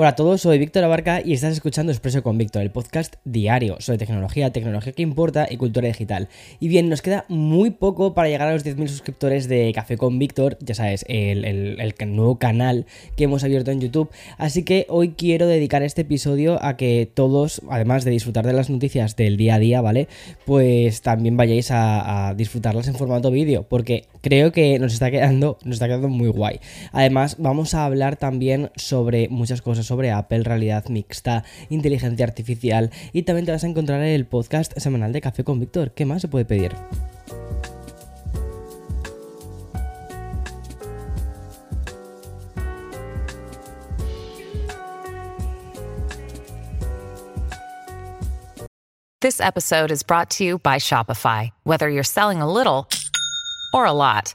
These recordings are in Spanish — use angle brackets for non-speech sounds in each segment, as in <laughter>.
Hola a todos, soy Víctor Abarca y estás escuchando Expreso con Víctor, el podcast diario sobre tecnología, tecnología que importa y cultura digital. Y bien, nos queda muy poco para llegar a los 10.000 suscriptores de Café con Víctor, ya sabes, el, nuevo canal que hemos abierto en YouTube. Así que hoy quiero dedicar este episodio a que todos, además de disfrutar de las noticias del día a día, ¿vale? Pues también vayáis a, a disfrutarlas en formato vídeo, porque creo que nos está quedando, nos está quedando muy guay. Además, vamos a hablar también sobre muchas cosas sobre Apple, realidad mixta, inteligencia artificial y también te vas a encontrar en el podcast semanal de Café con Víctor. ¿Qué más se puede pedir? This episode is brought to you by Shopify. Whether you're selling a little or a lot,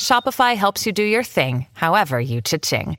Shopify helps you do your thing, however you cha-ching.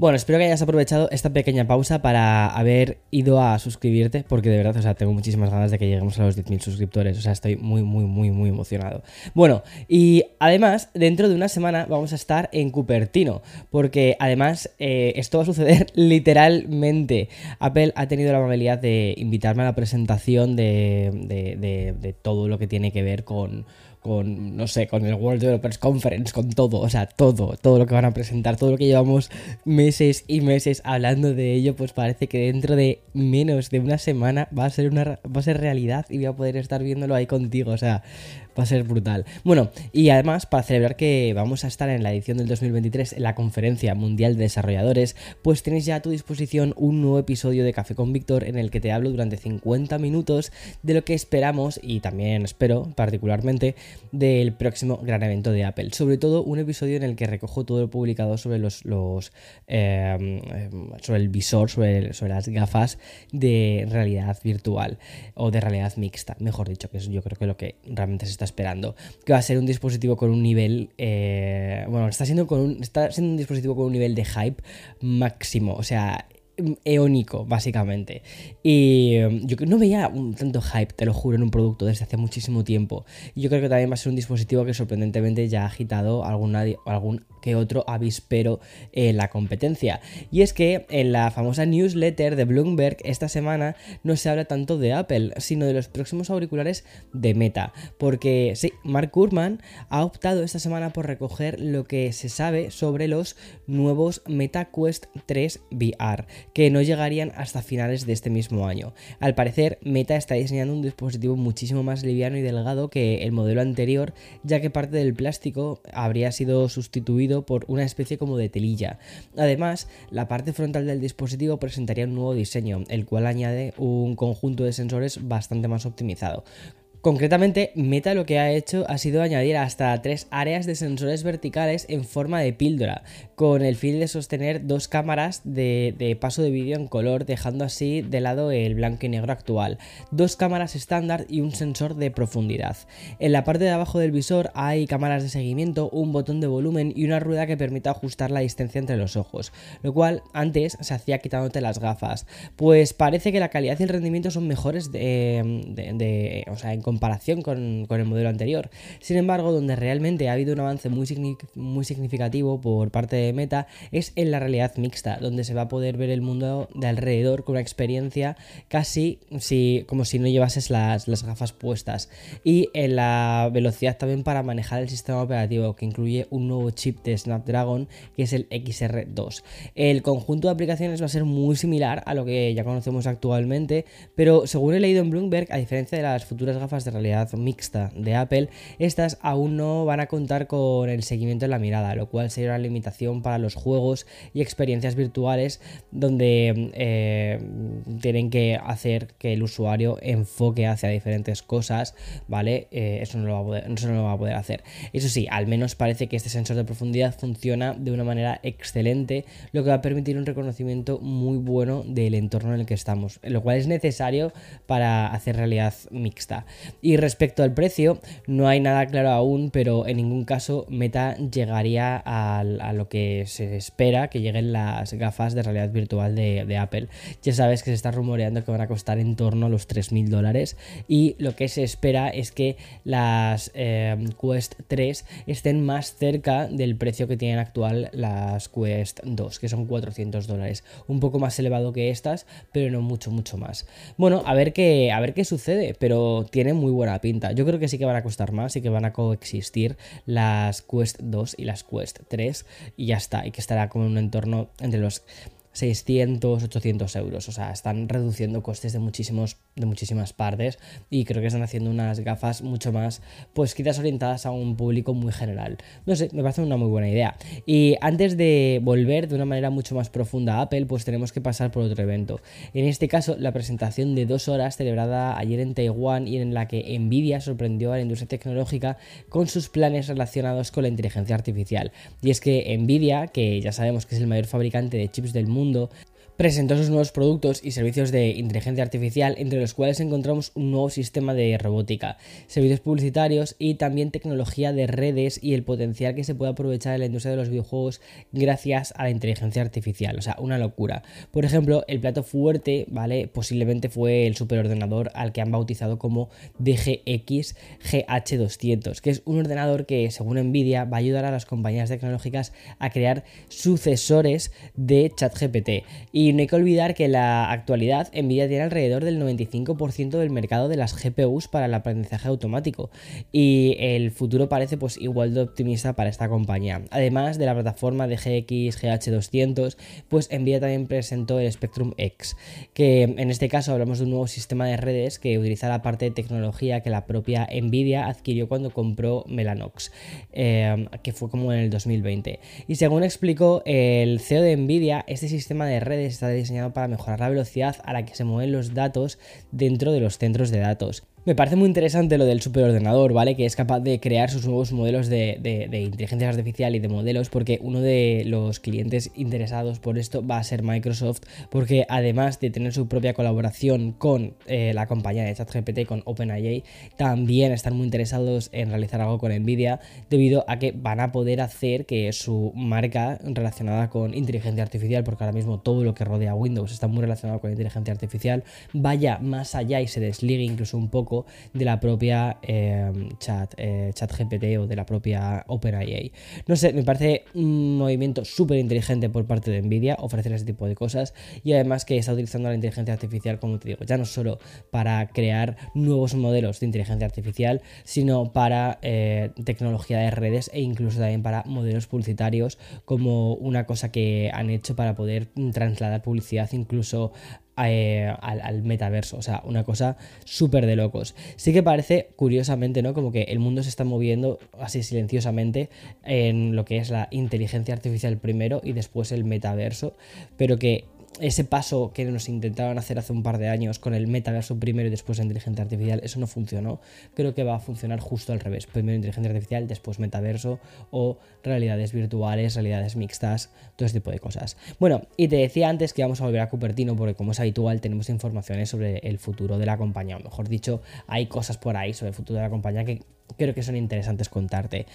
Bueno, espero que hayas aprovechado esta pequeña pausa para haber ido a suscribirte, porque de verdad, o sea, tengo muchísimas ganas de que lleguemos a los 10.000 suscriptores, o sea, estoy muy, muy, muy, muy emocionado. Bueno, y además, dentro de una semana vamos a estar en Cupertino, porque además eh, esto va a suceder <laughs> literalmente. Apple ha tenido la amabilidad de invitarme a la presentación de, todo lo que tiene que ver con con, no sé, con el World Developers Conference, con todo, o sea, todo, todo lo que van a presentar, todo lo que llevamos meses y meses hablando de ello, pues parece que dentro de menos de una semana va a ser una va a ser realidad y voy a poder estar viéndolo ahí contigo, o sea, va a ser brutal. Bueno, y además, para celebrar que vamos a estar en la edición del 2023 en la Conferencia Mundial de Desarrolladores, pues tienes ya a tu disposición un nuevo episodio de Café con Víctor en el que te hablo durante 50 minutos de lo que esperamos y también espero particularmente del próximo gran evento de Apple. Sobre todo un episodio en el que recojo todo lo publicado sobre los, los em, sobre el visor, sobre, sobre las gafas de realidad virtual o de realidad mixta, mejor dicho, que es yo creo que lo que realmente se está esperando. Que va a ser un dispositivo con un nivel. Eh, bueno, está siendo, con un, está siendo un dispositivo con un nivel de hype máximo. O sea, eónico, básicamente. Y em, yo no veía un tanto hype, te lo juro, en un producto desde hace muchísimo tiempo. Y yo creo que también va a ser un dispositivo que sorprendentemente ya ha agitado alguna, algún que otro avispero en la competencia. Y es que en la famosa newsletter de Bloomberg esta semana no se habla tanto de Apple, sino de los próximos auriculares de Meta. Porque sí, Mark Gurman ha optado esta semana por recoger lo que se sabe sobre los nuevos Meta Quest 3 VR, que no llegarían hasta finales de este mismo año. Al parecer, Meta está diseñando un dispositivo muchísimo más liviano y delgado que el modelo anterior, ya que parte del plástico habría sido sustituido por una especie como de telilla. Además, la parte frontal del dispositivo presentaría un nuevo diseño, el cual añade un conjunto de sensores bastante más optimizado. Concretamente, Meta lo que ha hecho ha sido añadir hasta tres áreas de sensores verticales en forma de píldora, con el fin de sostener dos cámaras de, paso de vídeo en color, dejando así de lado el blanco y negro actual, dos cámaras estándar y un sensor de profundidad. En la parte de abajo del visor hay cámaras de seguimiento, un botón de volumen y una rueda que permite ajustar la distancia entre los ojos, lo cual antes se hacía quitándote las gafas. Pues parece que la calidad y el rendimiento son mejores de, o sea, comparación con, el modelo anterior. Sin embargo, donde realmente ha habido un avance muy, muy significativo por parte de Meta es en la realidad mixta, donde se va a poder ver el mundo de alrededor con una experiencia casi si, como si no llevases las, las gafas puestas. Y en la velocidad también para manejar el sistema operativo, que incluye un nuevo chip de Snapdragon, que es el XR2. El conjunto de aplicaciones va a ser muy similar a lo que ya conocemos actualmente, pero según he leído en Bloomberg, a diferencia de las futuras gafas de realidad mixta de Apple, estas aún no van a contar con el seguimiento en la mirada, lo cual sería una limitación para los juegos y experiencias virtuales donde eh, tienen que hacer que el usuario enfoque hacia diferentes cosas, ¿vale? Eh, eso, no lo va a poder, eso no lo va a poder hacer. Eso sí, al menos parece que este sensor de profundidad funciona de una manera excelente, lo que va a permitir un reconocimiento muy bueno del entorno en el que estamos, lo cual es necesario para hacer realidad mixta. Y respecto al precio, no hay nada claro aún, pero en ningún caso Meta llegaría a, lo que se espera que lleguen las gafas de realidad virtual de, Apple. Ya sabes que se está rumoreando que van a costar en torno a los 3.000 dólares y lo que se espera es que las eh, Quest 3 estén más cerca del precio que tienen actual las Quest 2, que son 400 dólares. Un poco más elevado que estas, pero no mucho, mucho más. Bueno, a ver qué, a ver qué sucede, pero tiene muy buena pinta. Yo creo que sí que van a costar más y que van a coexistir las Quest 2 y las Quest 3 y ya está, y que estará como en un entorno entre los 600, 800 euros. O sea, están reduciendo costes de, muchísimos, de muchísimas partes y creo que están haciendo unas gafas mucho más, pues quizás orientadas a un público muy general. No sé, me parece una muy buena idea. Y antes de volver de una manera mucho más profunda a Apple, pues tenemos que pasar por otro evento. En este caso, la presentación de dos horas celebrada ayer en Taiwán y en la que Nvidia sorprendió a la industria tecnológica con sus planes relacionados con la inteligencia artificial. Y es que Nvidia, que ya sabemos que es el mayor fabricante de chips del mundo, mundo presentó sus nuevos productos y servicios de inteligencia artificial, entre los cuales encontramos un nuevo sistema de robótica, servicios publicitarios y también tecnología de redes y el potencial que se puede aprovechar en la industria de los videojuegos gracias a la inteligencia artificial. O sea, una locura. Por ejemplo, el plato fuerte, ¿vale? Posiblemente fue el superordenador al que han bautizado como DGX GH200, que es un ordenador que, según Nvidia, va a ayudar a las compañías tecnológicas a crear sucesores de ChatGPT. Y y no hay que olvidar que en la actualidad Nvidia tiene alrededor del 95% del mercado de las GPUs para el aprendizaje automático y el futuro parece pues igual de optimista para esta compañía. Además de la plataforma de GX GH200, pues Nvidia también presentó el Spectrum X, que en este caso hablamos de un nuevo sistema de redes que utiliza la parte de tecnología que la propia Nvidia adquirió cuando compró Mellanox, eh, que fue como en el 2020. Y según explicó el CEO de Nvidia, este sistema de redes está diseñado para mejorar la velocidad a la que se mueven los datos dentro de los centros de datos. Me parece muy interesante lo del superordenador, ¿vale? Que es capaz de crear sus nuevos modelos de, inteligencia artificial y de modelos, porque uno de los clientes interesados por esto va a ser Microsoft, porque además de tener su propia colaboración con eh, la compañía de ChatGPT, con OpenAI, también están muy interesados en realizar algo con Nvidia, debido a que van a poder hacer que su marca relacionada con inteligencia artificial, porque ahora mismo todo lo que rodea Windows está muy relacionado con inteligencia artificial, vaya más allá y se desligue incluso un poco de la propia em, chat, eh, chat GPT o de la propia OpenAI. No sé, me parece un movimiento súper inteligente por parte de Nvidia ofrecer ese tipo de cosas y además que está utilizando la inteligencia artificial, como te digo, ya no solo para crear nuevos modelos de inteligencia artificial, sino para eh, tecnología de redes e incluso también para modelos publicitarios como una cosa que han hecho para poder trasladar publicidad incluso eh, al, metaverso. O sea, una cosa súper de locos. Sí que parece, curiosamente, ¿no? Como que el mundo se está moviendo así silenciosamente en lo que es la inteligencia artificial primero y después el metaverso. Pero que ese paso que nos intentaron hacer hace un par de años con el metaverso primero y después la inteligencia artificial, eso no funcionó. Creo que va a funcionar justo al revés. Primero inteligencia artificial, después metaverso o realidades virtuales, realidades mixtas, todo ese tipo de cosas. Bueno, y te decía antes que vamos a volver a Cupertino porque como es habitual tenemos informaciones sobre el futuro de la compañía, o mejor dicho, hay cosas por ahí sobre el futuro de la compañía que creo que son interesantes contarte.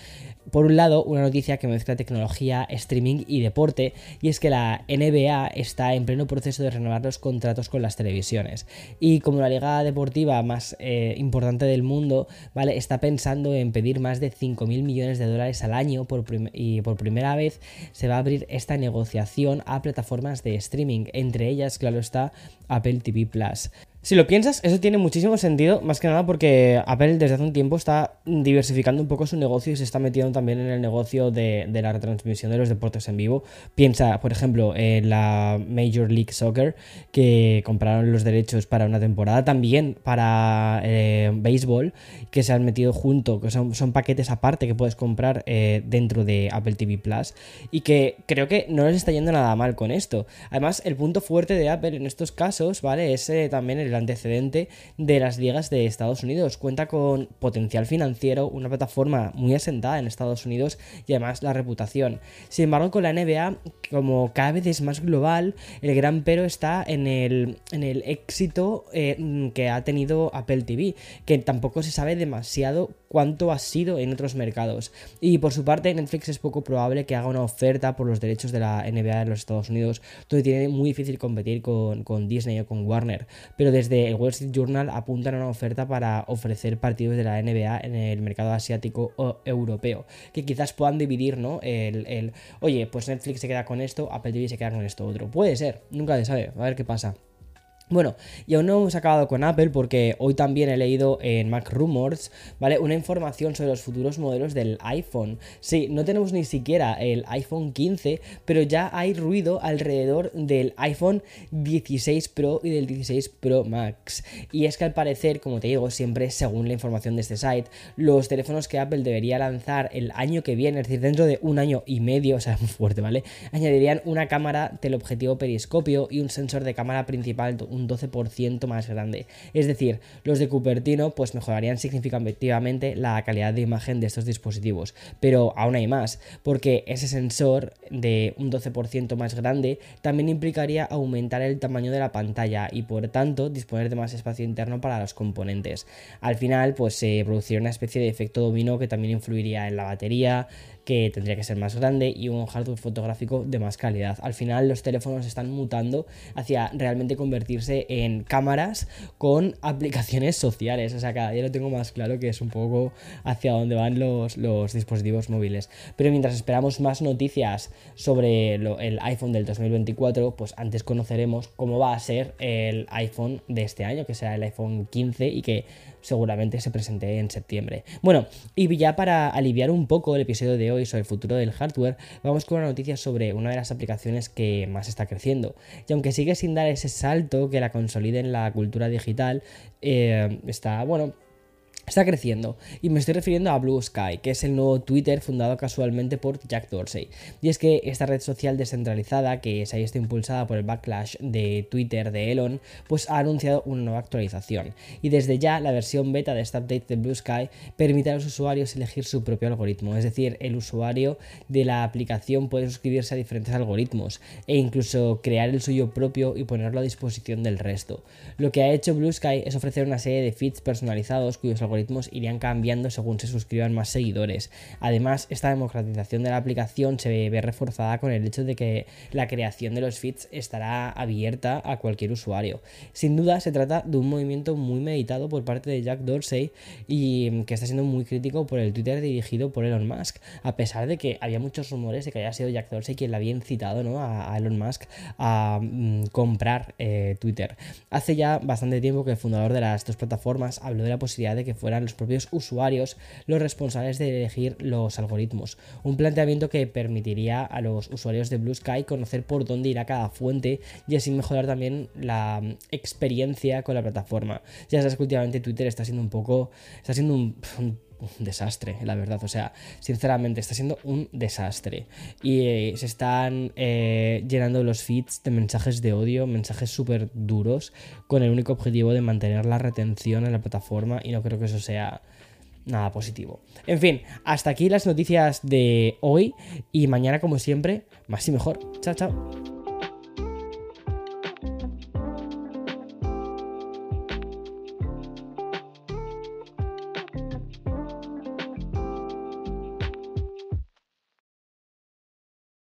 Por un lado, una noticia que mezcla tecnología, streaming y deporte, y es que la NBA está en pleno proceso de renovar los contratos con las televisiones. Y como la liga deportiva más eh, importante del mundo, ¿vale? Está pensando en pedir más de 5.000 millones de dólares al año por y por primera vez se va a abrir esta negociación a plataformas de streaming, entre ellas, claro está, Apple TV Plus. Si lo piensas, eso tiene muchísimo sentido, más que nada porque Apple desde hace un tiempo está diversificando un poco su negocio y se está metiendo también en el negocio de, la retransmisión de los deportes en vivo. Piensa, por ejemplo, en la Major League Soccer, que compraron los derechos para una temporada, también para eh, béisbol, que se han metido junto, que son, paquetes aparte que puedes comprar eh, dentro de Apple TV Plus, y que creo que no les está yendo nada mal con esto. Además, el punto fuerte de Apple en estos casos, ¿vale? Es eh, también el antecedente de las ligas de Estados Unidos. Cuenta con potencial financiero, una plataforma muy asentada en Estados Unidos y además la reputación. Sin embargo, con la NBA, como cada vez es más global, el gran pero está en el, en el éxito eh, que ha tenido Apple TV, que tampoco se sabe demasiado cuánto ha sido en otros mercados. Y por su parte, Netflix es poco probable que haga una oferta por los derechos de la NBA en los Estados Unidos, donde tiene muy difícil competir con, con Disney o con Warner. Pero desde el Wall Street Journal apuntan a una oferta para ofrecer partidos de la NBA en el mercado asiático o europeo, que quizás puedan dividir, ¿no? El, el oye, pues Netflix se queda con esto, Apple TV se queda con esto otro. Puede ser, nunca se sabe, a ver qué pasa. Bueno, y aún no hemos acabado con Apple porque hoy también he leído en Mac Rumors, ¿vale? Una información sobre los futuros modelos del iPhone. Sí, no tenemos ni siquiera el iPhone 15, pero ya hay ruido alrededor del iPhone 16 Pro y del 16 Pro Max. Y es que al parecer, como te digo, siempre según la información de este site, los teléfonos que Apple debería lanzar el año que viene, es decir, dentro de un año y medio, o sea, <laughs> muy fuerte, ¿vale? Añadirían una cámara teleobjetivo periscopio y un sensor de cámara principal un 12% más grande. Es decir, los de Cupertino pues mejorarían significativamente la calidad de imagen de estos dispositivos. Pero aún hay más, porque ese sensor de un 12% más grande también implicaría aumentar el tamaño de la pantalla y por tanto disponer de más espacio interno para los componentes. Al final pues se produciría una especie de efecto dominó que también influiría en la batería, que tendría que ser más grande y un hardware fotográfico de más calidad. Al final los teléfonos están mutando hacia realmente convertirse en cámaras con <laughs> aplicaciones sociales. O sea, cada día lo tengo más claro que es un poco hacia dónde van los, los dispositivos móviles. Pero mientras esperamos más noticias sobre el iPhone del 2024, pues antes conoceremos cómo va a ser el iPhone de este año, que será el iPhone 15 y que seguramente se presente en septiembre. Bueno, y ya para aliviar un poco el episodio de hoy sobre el futuro del hardware, vamos con una noticia sobre una de las aplicaciones que más está creciendo. Y aunque sigue sin dar ese salto que la consolide en la cultura digital, eh, está, bueno, está creciendo. Y me estoy refiriendo a Blue Sky, que es el nuevo Twitter fundado casualmente por Jack Dorsey. Y es que esta red social descentralizada, que se ha visto impulsada por el backlash de Twitter de Elon, pues ha anunciado una nueva actualización. Y desde ya la versión beta de esta update de Blue Sky permite a los usuarios elegir su propio algoritmo. Es decir, el usuario de la aplicación puede suscribirse a diferentes algoritmos e incluso crear el suyo propio y ponerlo a disposición del resto. Lo que ha hecho Blue Sky es ofrecer una serie de feeds personalizados cuyos algoritmos irían cambiando según se suscriban más seguidores. Además, esta democratización de la aplicación se ve reforzada con el hecho de que la creación de los feeds estará abierta a cualquier usuario. Sin duda, se trata de un movimiento muy meditado por parte de Jack Dorsey y que está siendo muy crítico por el Twitter dirigido por Elon Musk, a pesar de que había muchos rumores de que haya sido Jack Dorsey quien le había incitado ¿no? a, Elon Musk a mm, comprar eh, Twitter. Hace ya bastante tiempo que el fundador de las dos plataformas habló de la posibilidad de que fueran los propios usuarios los responsables de elegir los algoritmos. Un planteamiento que permitiría a los usuarios de Blue Sky conocer por dónde irá cada fuente y así mejorar también la mm, experiencia con la plataforma. Ya sabes que últimamente Twitter está siendo un poco, está siendo un, desastre, la verdad. O sea, sinceramente, está siendo un desastre. Y eh, se están eh, llenando los feeds de mensajes de odio, mensajes súper duros, con el único objetivo de mantener la retención en la plataforma. Y no creo que eso sea nada positivo. En fin, hasta aquí las noticias de hoy. Y mañana, como siempre, más y mejor. Chao, chao.